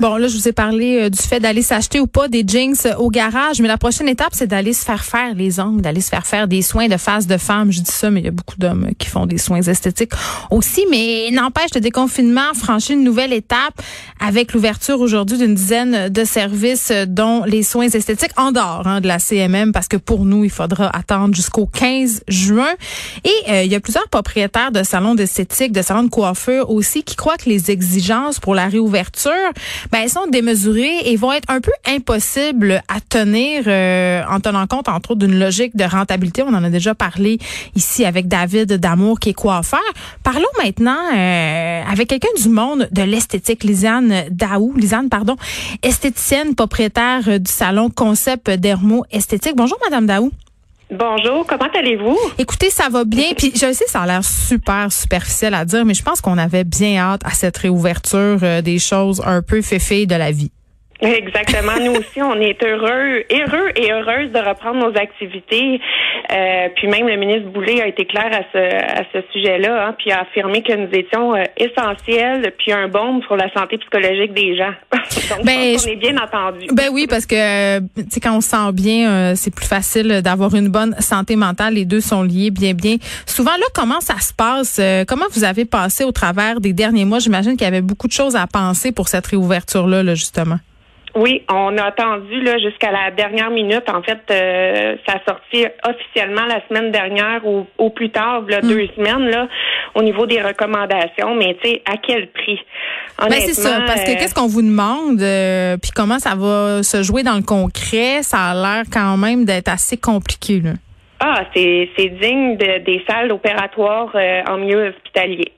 Bon, là, je vous ai parlé euh, du fait d'aller s'acheter ou pas des jeans euh, au garage, mais la prochaine étape, c'est d'aller se faire faire les ongles, d'aller se faire faire des soins de face de femme. Je dis ça, mais il y a beaucoup d'hommes euh, qui font des soins esthétiques aussi. Mais n'empêche, le déconfinement franchit une nouvelle étape avec l'ouverture aujourd'hui d'une dizaine de services, dont les soins esthétiques en dehors hein, de la CMM, parce que pour nous, il faudra attendre jusqu'au 15 juin. Et il y a plusieurs propriétaires de salons d'esthétique, de salons de coiffure aussi, qui croient que les exigences pour la réouverture ben, elles sont démesurées et vont être un peu impossibles à tenir euh, en tenant compte, entre autres, d'une logique de rentabilité. On en a déjà parlé ici avec David Damour, qui est coiffeur. Parlons maintenant euh, avec quelqu'un du monde de l'esthétique, Lisanne Daou, Lisanne, pardon, esthéticienne, propriétaire du salon Concept Dermo Esthétique. Bonjour, Madame Daou. Bonjour, comment allez-vous? Écoutez, ça va bien. Puis je sais, ça a l'air super superficiel à dire, mais je pense qu'on avait bien hâte à cette réouverture euh, des choses un peu féfées de la vie. Exactement. Nous aussi, on est heureux, heureux et heureuse de reprendre nos activités. Euh, puis même le ministre Boulay a été clair à ce, à ce sujet-là, hein, puis a affirmé que nous étions euh, essentiels, puis un baume pour la santé psychologique des gens. Donc, ben, on est bien entendu. Ben oui, parce que tu sais quand on se sent bien, euh, c'est plus facile d'avoir une bonne santé mentale. Les deux sont liés bien, bien. Souvent là, comment ça se passe? Euh, Comment vous avez passé au travers des derniers mois? J'imagine qu'il y avait beaucoup de choses à penser pour cette réouverture là, là justement. Oui, on a attendu là jusqu'à la dernière minute. En fait, euh, ça a sorti officiellement la semaine dernière ou plus tard, là, deux hmm. semaines là, au niveau des recommandations. Mais tu sais, à quel prix? Ben c'est ça, parce que euh, qu'est-ce qu'on vous demande, euh, puis comment ça va se jouer dans le concret, ça a l'air quand même d'être assez compliqué là. Ah, c'est c'est digne de, des salles opératoires en milieu hospitalier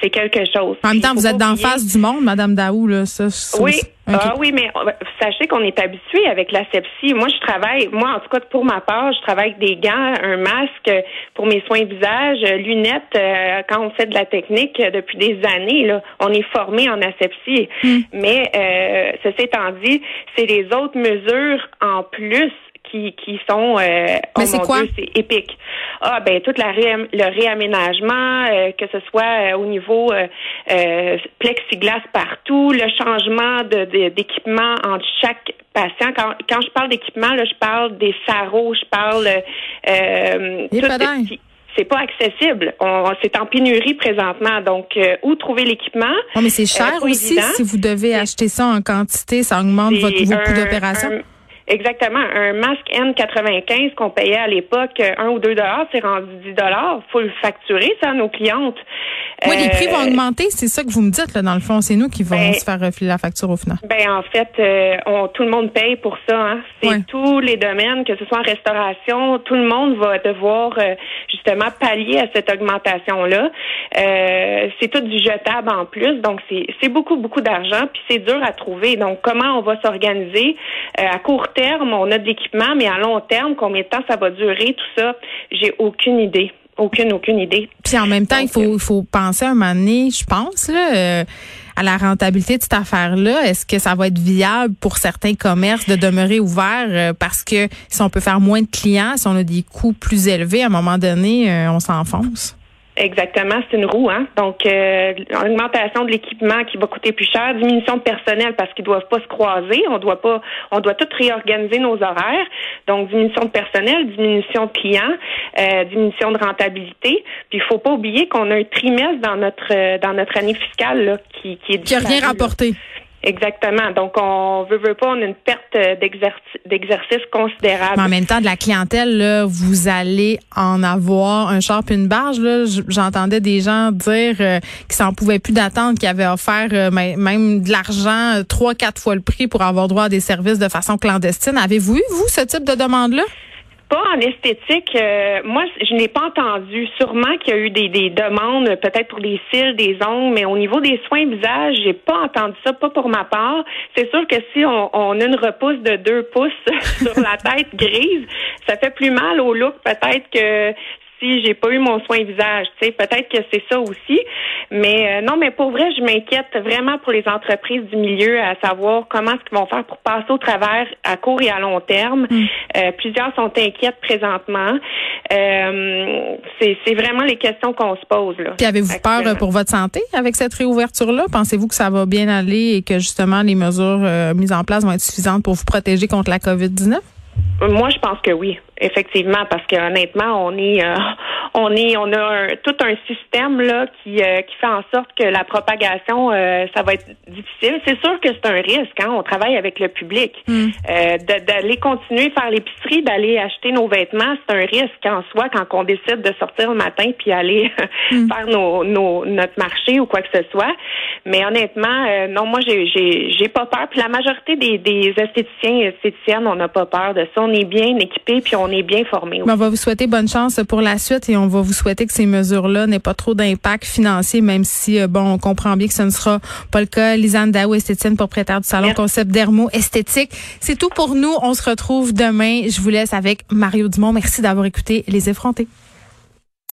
c'est quelque chose. En même temps, vous êtes d'en face du monde, Madame Daou, là, ça. Oui. Ah oui, mais sachez qu'on est habitué avec la sepsie. Moi, je travaille, moi, en tout cas, pour ma part, je travaille avec des gants, un masque pour mes soins visage, lunettes, euh, quand on fait de la technique depuis des années, là, on est formé en asepsie. Hmm. Mais, euh, ceci étant dit, c'est les autres mesures en plus qui, qui sont euh, oh c'est quoi? c'est épique. Ah ben tout la le réaménagement, euh, que ce soit euh, au niveau euh, plexiglas partout, le changement de, d'équipement entre chaque patient. Quand, quand je parle d'équipement, là, je parle des sarraux, je parle euh, c'est pas accessible. c'est en pénurie présentement. Donc, où trouver l'équipement? Oh, mais c'est cher aussi. Si vous devez acheter ça en quantité, ça augmente votre, vos coûts d'opération. Exactement. Un masque N95 qu'on payait à l'époque 1 ou 2 dollars, c'est rendu 10 dollars. faut le facturer, ça, à nos clientes. Oui, les prix vont euh, augmenter, c'est ça que vous me dites, là, dans le fond. C'est nous qui vont ben, se faire refiler la facture au final. Ben, en fait, euh, on, tout le monde paye pour ça. Hein. C'est tous les domaines, que ce soit en restauration, tout le monde va devoir euh, justement pallier à cette augmentation-là. c'est tout du jetable en plus, donc c'est beaucoup, beaucoup d'argent, puis c'est dur à trouver. Donc, comment on va s'organiser à court terme, on a de l'équipement, mais à long terme, combien de temps ça va durer, tout ça, j'ai aucune idée. Aucune, aucune idée. Puis en même temps, il faut, il faut penser un moment donné, je pense, là, euh, à la rentabilité de cette affaire-là. Est-ce que ça va être viable pour certains commerces de demeurer ouverts euh, parce que si on peut faire moins de clients, si on a des coûts plus élevés, à un moment donné, euh, on s'enfonce? Exactement, c'est une roue. Hein? Donc, euh, augmentation de l'équipement qui va coûter plus cher, diminution de personnel parce qu'ils doivent pas se croiser. On doit pas, on doit tout réorganiser nos horaires. Donc, diminution de personnel, diminution de clients, euh, diminution de rentabilité. Puis, il faut pas oublier qu'on a un trimestre dans notre euh, dans notre année fiscale là, qui, qui est qui a rien rapporté. Exactement. Donc, on veut, veut pas, on a une perte d'exercice considérable. En même temps, de la clientèle, là, vous allez en avoir un char une barge. J'entendais des gens dire euh, qu'ils s'en pouvaient plus d'attendre, qu'ils avaient offert euh, même de l'argent, euh, trois, quatre fois le prix pour avoir droit à des services de façon clandestine. Avez-vous eu, vous, ce type de demande-là? Pas en esthétique. Euh, moi, je n'ai pas entendu. Sûrement qu'il y a eu des, des demandes, peut-être pour des cils, des ongles, mais au niveau des soins visage, j'ai pas entendu ça, pas pour ma part. C'est sûr que si on, on, a une repousse de deux pouces sur la tête grise, ça fait plus mal au look peut-être que si j'ai pas eu mon soin visage. Tu sais, peut-être que c'est ça aussi. Mais euh, non, mais pour vrai, je m'inquiète vraiment pour les entreprises du milieu à savoir comment est-ce qu'ils vont faire pour passer au travers à court et à long terme. Mm. Euh, plusieurs sont inquiètes présentement. Euh, c'est vraiment les questions qu'on se pose. Là, Puis avez-vous peur pour votre santé avec cette réouverture-là? Pensez-vous que ça va bien aller et que justement les mesures mises en place vont être suffisantes pour vous protéger contre la COVID-19? Moi, je pense que oui, effectivement, parce que honnêtement, on est, on est, on a tout un système là qui, euh, qui fait en sorte que la propagation, euh, ça va être difficile. C'est sûr que c'est un risque. Hein? On travaille avec le public. Mm. Euh, d'aller continuer faire l'épicerie, d'aller acheter nos vêtements, c'est un risque en soi quand on décide de sortir le matin puis aller mm. faire nos, nos, notre marché ou quoi que ce soit. Mais honnêtement, non, moi j'ai, j'ai, j'ai pas peur. Puis la majorité des, des esthéticiens et esthéticiennes, on n'a pas peur de ça. On est bien équipés puis on est bien formés. On va vous souhaiter bonne chance pour la suite et on on va vous souhaiter que ces mesures-là n'aient pas trop d'impact financier, même si, euh, bon, on comprend bien que ce ne sera pas le cas. Lisanne Daou, esthéticienne, propriétaire du salon Concept Dermo Esthétique. C'est tout pour nous. On se retrouve demain. Je vous laisse avec Mario Dumont. Merci d'avoir écouté Les Effrontés.